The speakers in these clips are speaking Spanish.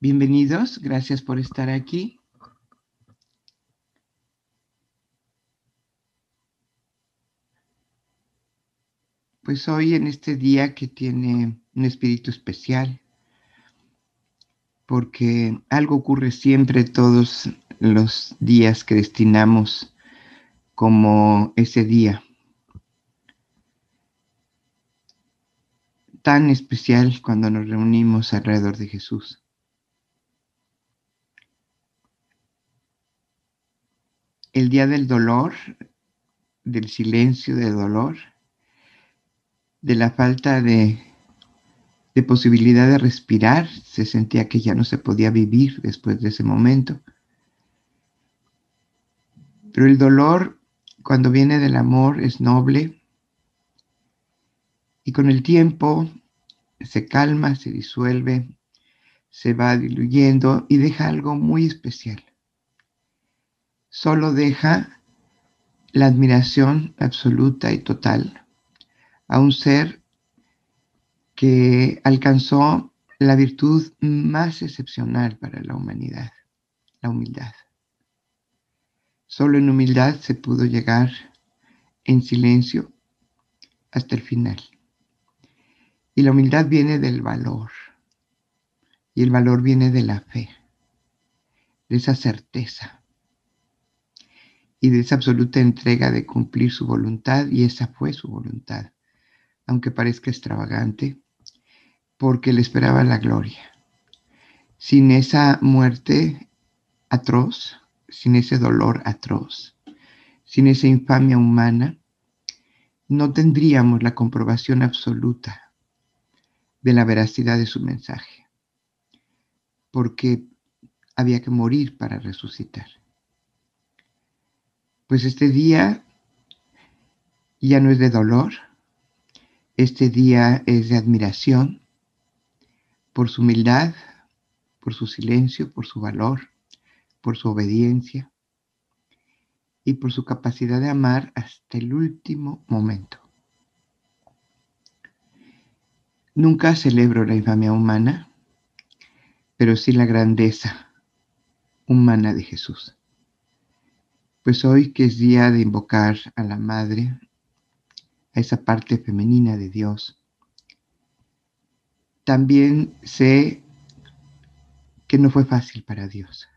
Bienvenidos, gracias por estar aquí. Pues hoy en este día que tiene un espíritu especial, porque algo ocurre siempre todos los días que destinamos como ese día. Tan especial cuando nos reunimos alrededor de Jesús. El día del dolor, del silencio del dolor, de la falta de, de posibilidad de respirar, se sentía que ya no se podía vivir después de ese momento. Pero el dolor, cuando viene del amor, es noble y con el tiempo se calma, se disuelve, se va diluyendo y deja algo muy especial. Solo deja la admiración absoluta y total a un ser que alcanzó la virtud más excepcional para la humanidad, la humildad. Solo en humildad se pudo llegar en silencio hasta el final. Y la humildad viene del valor. Y el valor viene de la fe, de esa certeza y de esa absoluta entrega de cumplir su voluntad. Y esa fue su voluntad aunque parezca extravagante, porque le esperaba la gloria. Sin esa muerte atroz, sin ese dolor atroz, sin esa infamia humana, no tendríamos la comprobación absoluta de la veracidad de su mensaje, porque había que morir para resucitar. Pues este día ya no es de dolor, este día es de admiración por su humildad, por su silencio, por su valor, por su obediencia y por su capacidad de amar hasta el último momento. Nunca celebro la infamia humana, pero sí la grandeza humana de Jesús. Pues hoy que es día de invocar a la Madre, esa parte femenina de Dios. También sé que no fue fácil para Dios.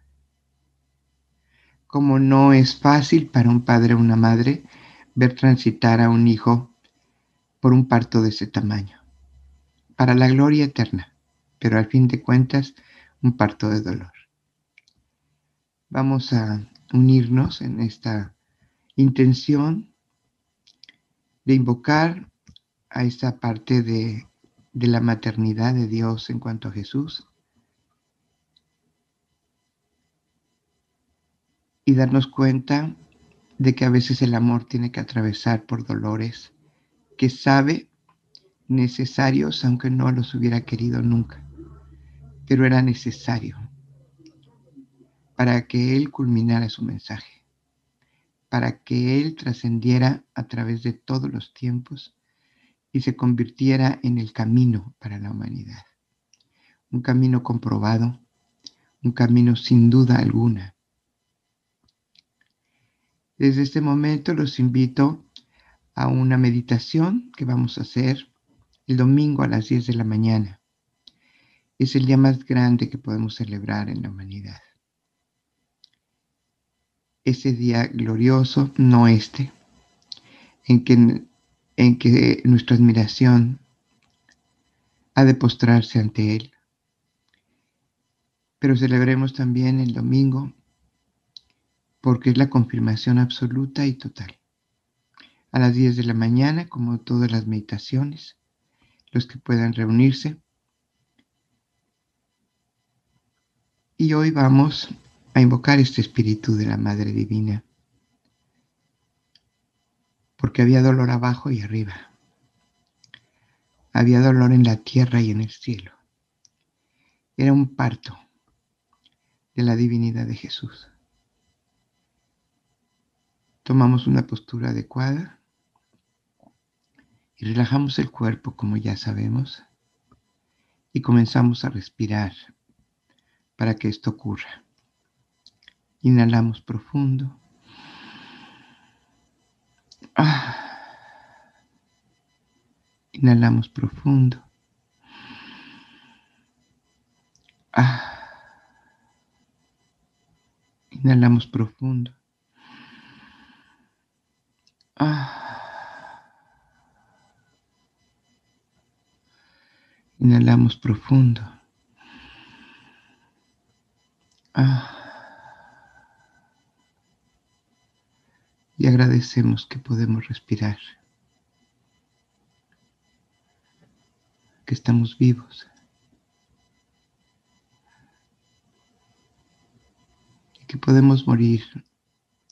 Como no es fácil para un padre o una madre ver transitar a un hijo por un parto de ese tamaño. Para la gloria eterna, pero al fin de cuentas un parto de dolor. Vamos a unirnos en esta intención de invocar a esa parte de, de la maternidad de Dios en cuanto a Jesús. Y darnos cuenta de que a veces el amor tiene que atravesar por dolores que sabe necesarios aunque no los hubiera querido nunca, pero era necesario para que Él culminara su mensaje para que Él trascendiera a través de todos los tiempos y se convirtiera en el camino para la humanidad. Un camino comprobado, un camino sin duda alguna. Desde este momento los invito a una meditación que vamos a hacer el domingo a las 10 de la mañana. Es el día más grande que podemos celebrar en la humanidad ese día glorioso, no este, en que, en que nuestra admiración ha de postrarse ante Él. Pero celebremos también el domingo porque es la confirmación absoluta y total. A las 10 de la mañana, como todas las meditaciones, los que puedan reunirse. Y hoy vamos a invocar este espíritu de la Madre Divina, porque había dolor abajo y arriba, había dolor en la tierra y en el cielo. Era un parto de la divinidad de Jesús. Tomamos una postura adecuada y relajamos el cuerpo como ya sabemos y comenzamos a respirar para que esto ocurra. Inhalamos profundo. Ah. Inhalamos profundo. Ah. Inhalamos profundo. Ah. Inhalamos profundo. Ah. Y agradecemos que podemos respirar. Que estamos vivos. Y que podemos morir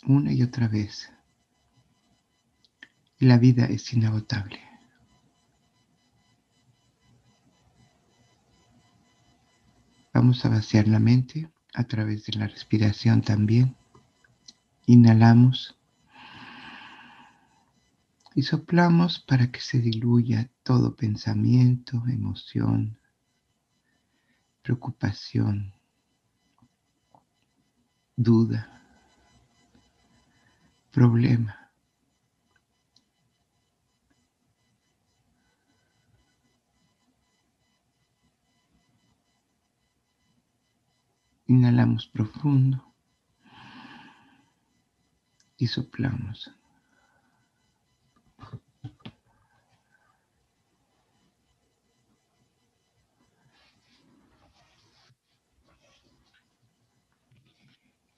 una y otra vez. Y la vida es inagotable. Vamos a vaciar la mente a través de la respiración también. Inhalamos y soplamos para que se diluya todo pensamiento, emoción, preocupación, duda, problema. Inhalamos profundo y soplamos.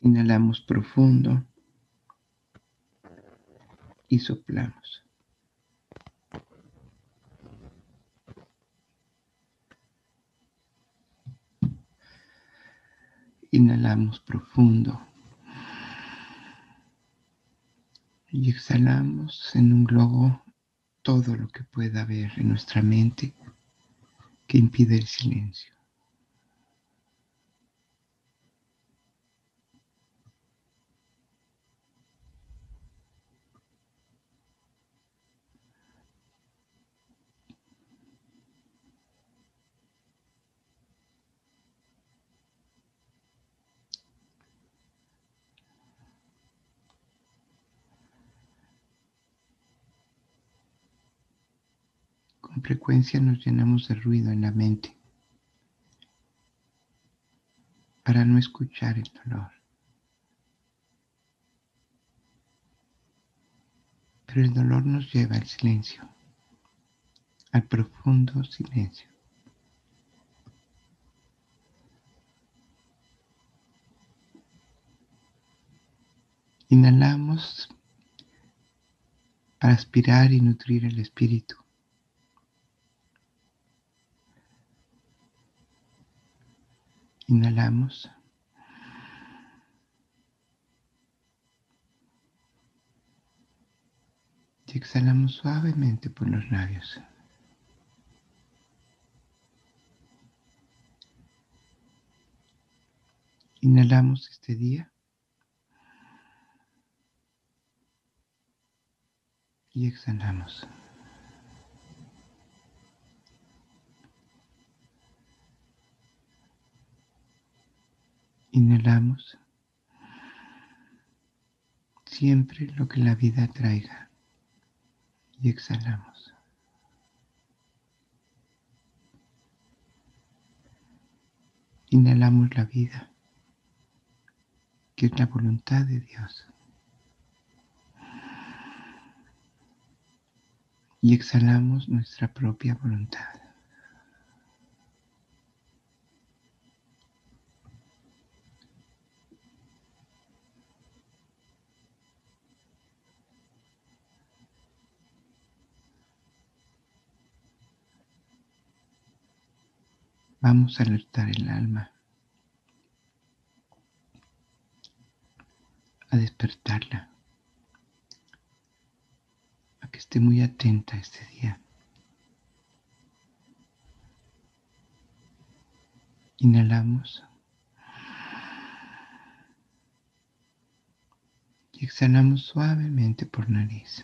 Inhalamos profundo y soplamos. Inhalamos profundo y exhalamos en un globo todo lo que pueda haber en nuestra mente que impide el silencio. Con frecuencia nos llenamos de ruido en la mente para no escuchar el dolor. Pero el dolor nos lleva al silencio, al profundo silencio. Inhalamos para aspirar y nutrir el espíritu. Inhalamos. Y exhalamos suavemente por los labios. Inhalamos este día. Y exhalamos. Inhalamos siempre lo que la vida traiga y exhalamos. Inhalamos la vida, que es la voluntad de Dios. Y exhalamos nuestra propia voluntad. Vamos a alertar el alma, a despertarla, a que esté muy atenta este día. Inhalamos y exhalamos suavemente por nariz.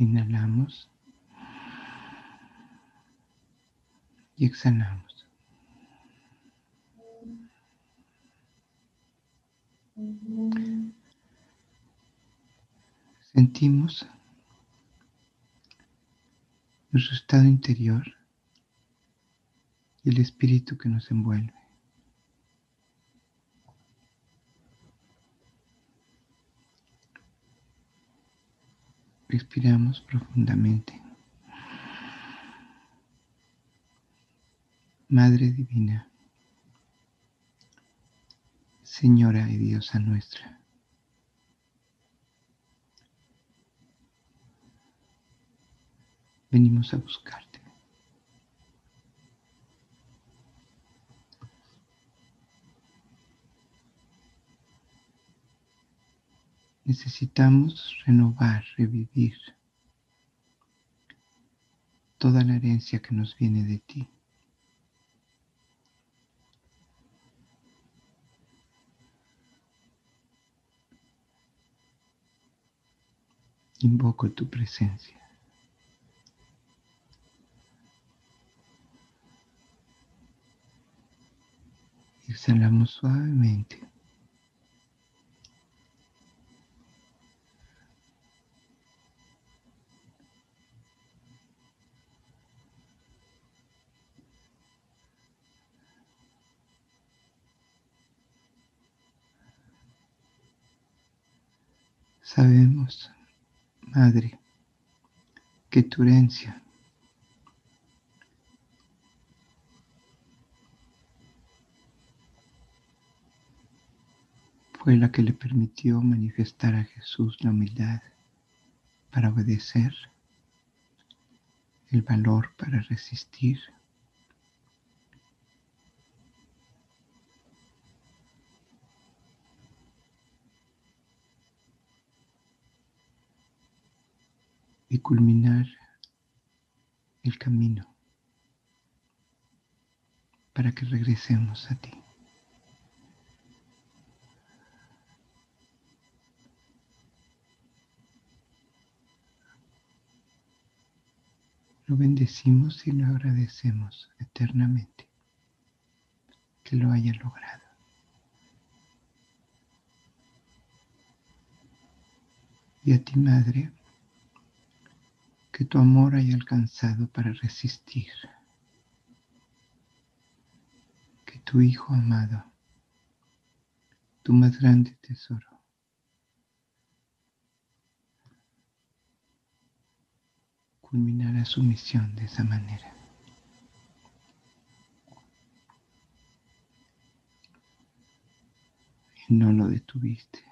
Inhalamos. Y exhalamos. Sentimos nuestro estado interior y el espíritu que nos envuelve. Respiramos profundamente. Madre Divina, Señora y Diosa nuestra, venimos a buscarte. Necesitamos renovar, revivir toda la herencia que nos viene de ti. Invoco tu presencia. Exhalamos suavemente. Sabemos, Madre, que tu herencia fue la que le permitió manifestar a Jesús la humildad para obedecer, el valor para resistir, y culminar el camino para que regresemos a ti. Lo bendecimos y lo agradecemos eternamente que lo haya logrado. Y a ti, Madre, que tu amor haya alcanzado para resistir. Que tu Hijo amado, tu más grande tesoro, culminara su misión de esa manera. Y no lo detuviste.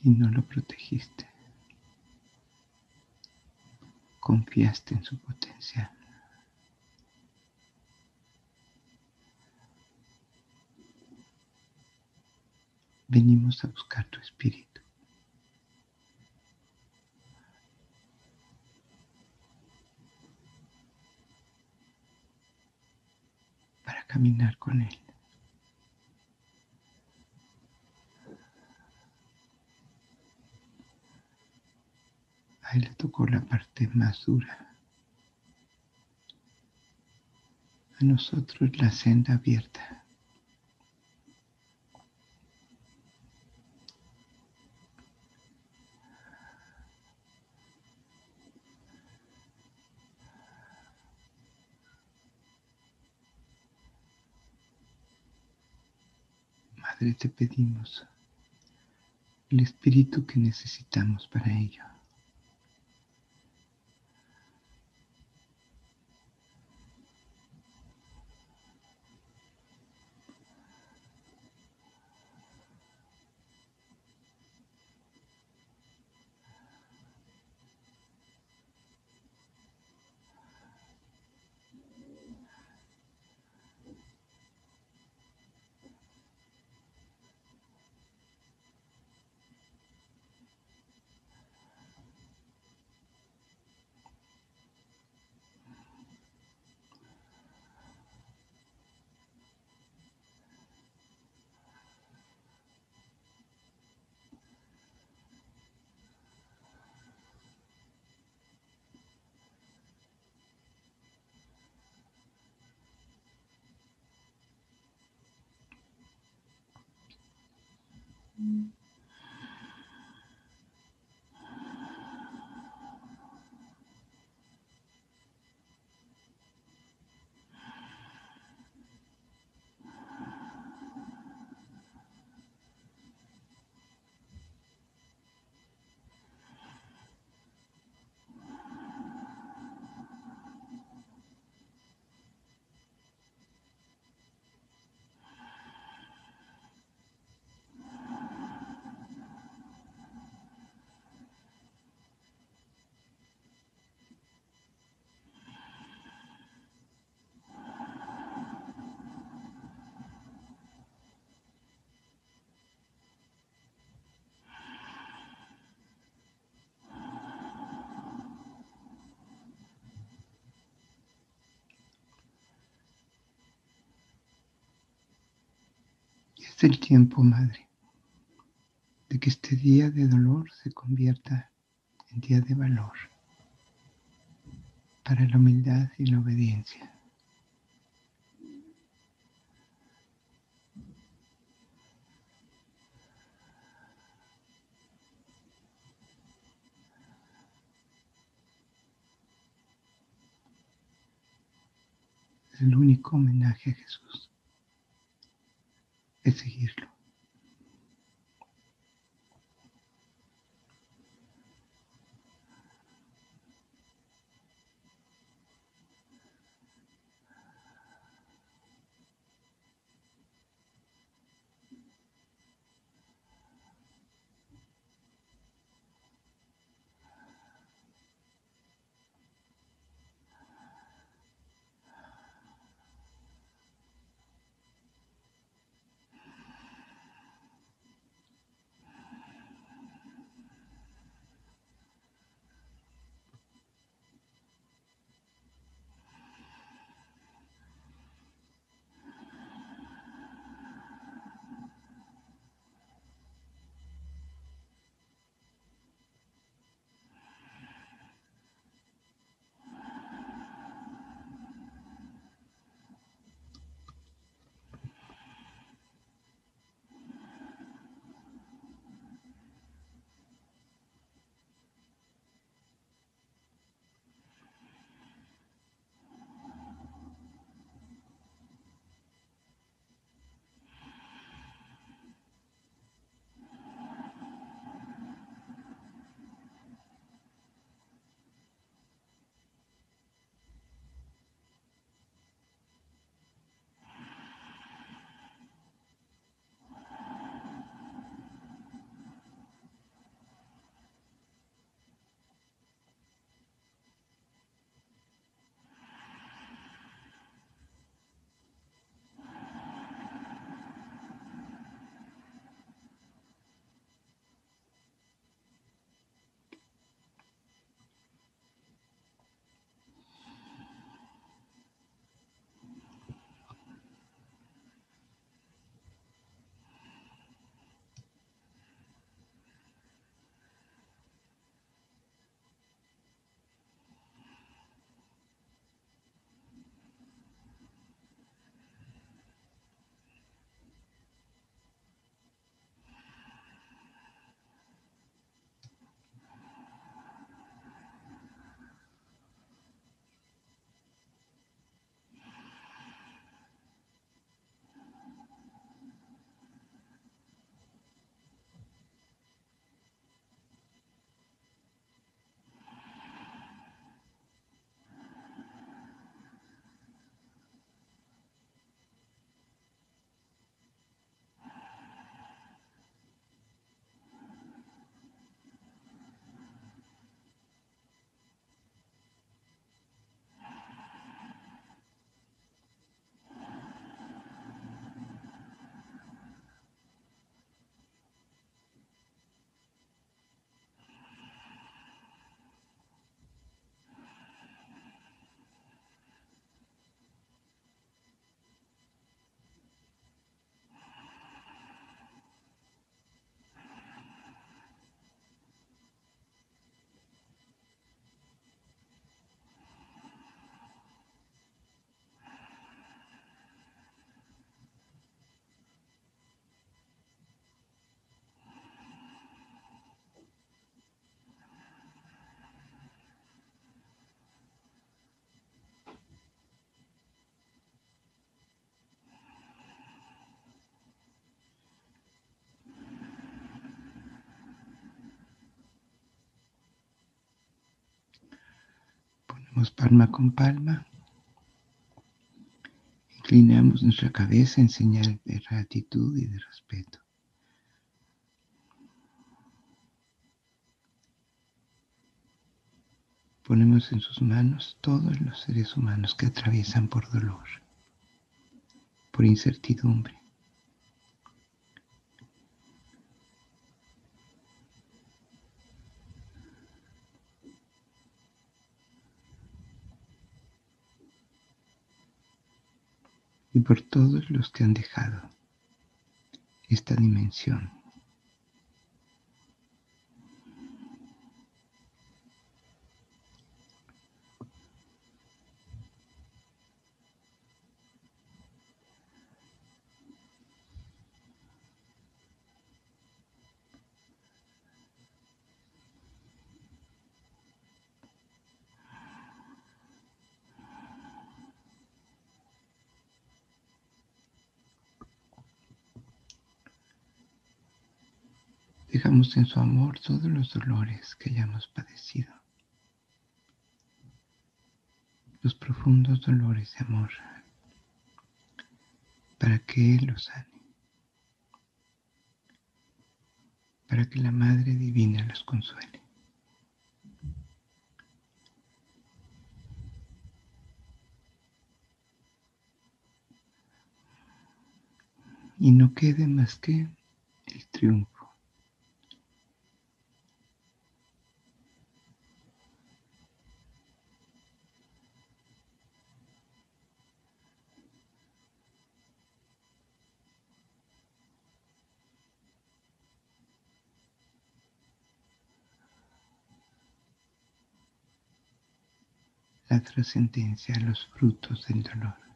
Y no lo protegiste confiaste en su potencial. Venimos a buscar tu espíritu. Para caminar con él. Le tocó la parte más dura. A nosotros la senda abierta. Madre, te pedimos el espíritu que necesitamos para ello. Mm-hmm. Es el tiempo, Madre, de que este día de dolor se convierta en día de valor para la humildad y la obediencia. Es el único homenaje a Jesús es seguirlo. Palma con palma. Inclinamos nuestra cabeza en señal de gratitud y de respeto. Ponemos en sus manos todos los seres humanos que atraviesan por dolor, por incertidumbre. Y por todos los que han dejado esta dimensión Dejamos en su amor todos los dolores que hayamos padecido, los profundos dolores de amor, para que Él los sane, para que la Madre Divina los consuele. Y no quede más que el triunfo la trascendencia a los frutos del dolor.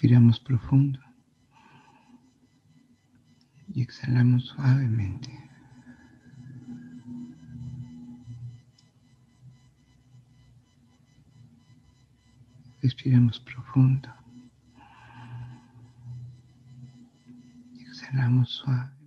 Respiramos profundo y exhalamos suavemente. Respiramos profundo y exhalamos suavemente.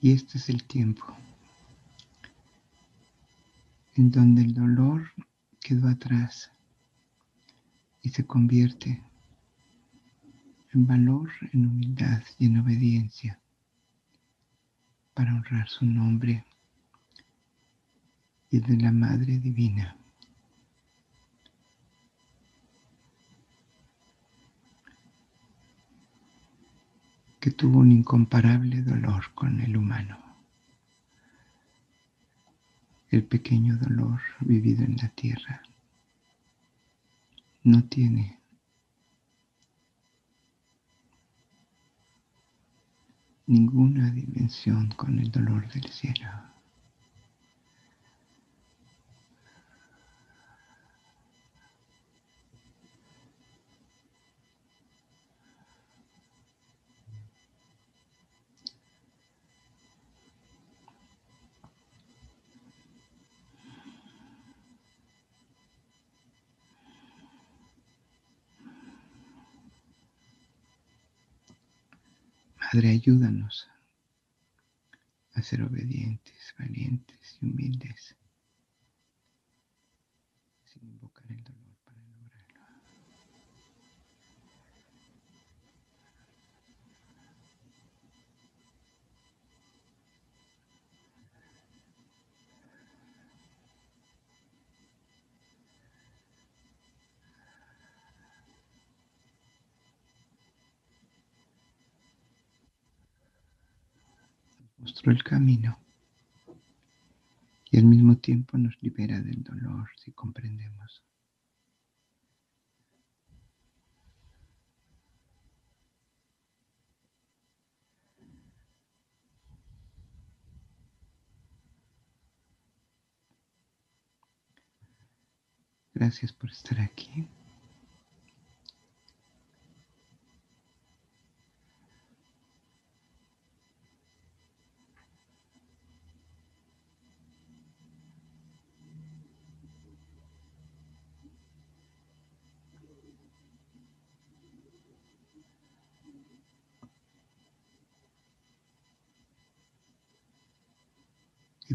Y este es el tiempo en donde el dolor quedó atrás y se convierte en valor, en humildad y en obediencia para honrar su nombre y de la Madre Divina. Que tuvo un incomparable dolor con el humano. El pequeño dolor vivido en la tierra no tiene ninguna dimensión con el dolor del cielo. Padre, ayúdanos a ser obedientes, valientes y humildes, sin invocar el dolor el camino y al mismo tiempo nos libera del dolor si comprendemos. Gracias por estar aquí.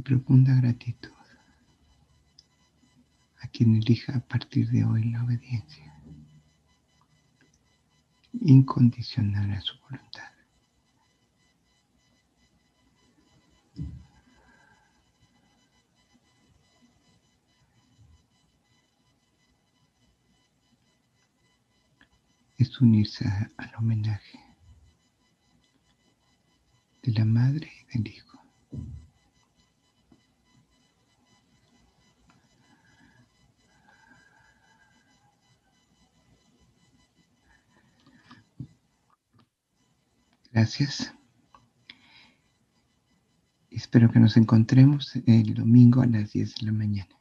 Profunda gratitud a quien elija a partir de hoy la obediencia incondicional a su voluntad. Es unirse al homenaje de la madre y del hijo. Gracias. Espero que nos encontremos el domingo a las 10 de la mañana.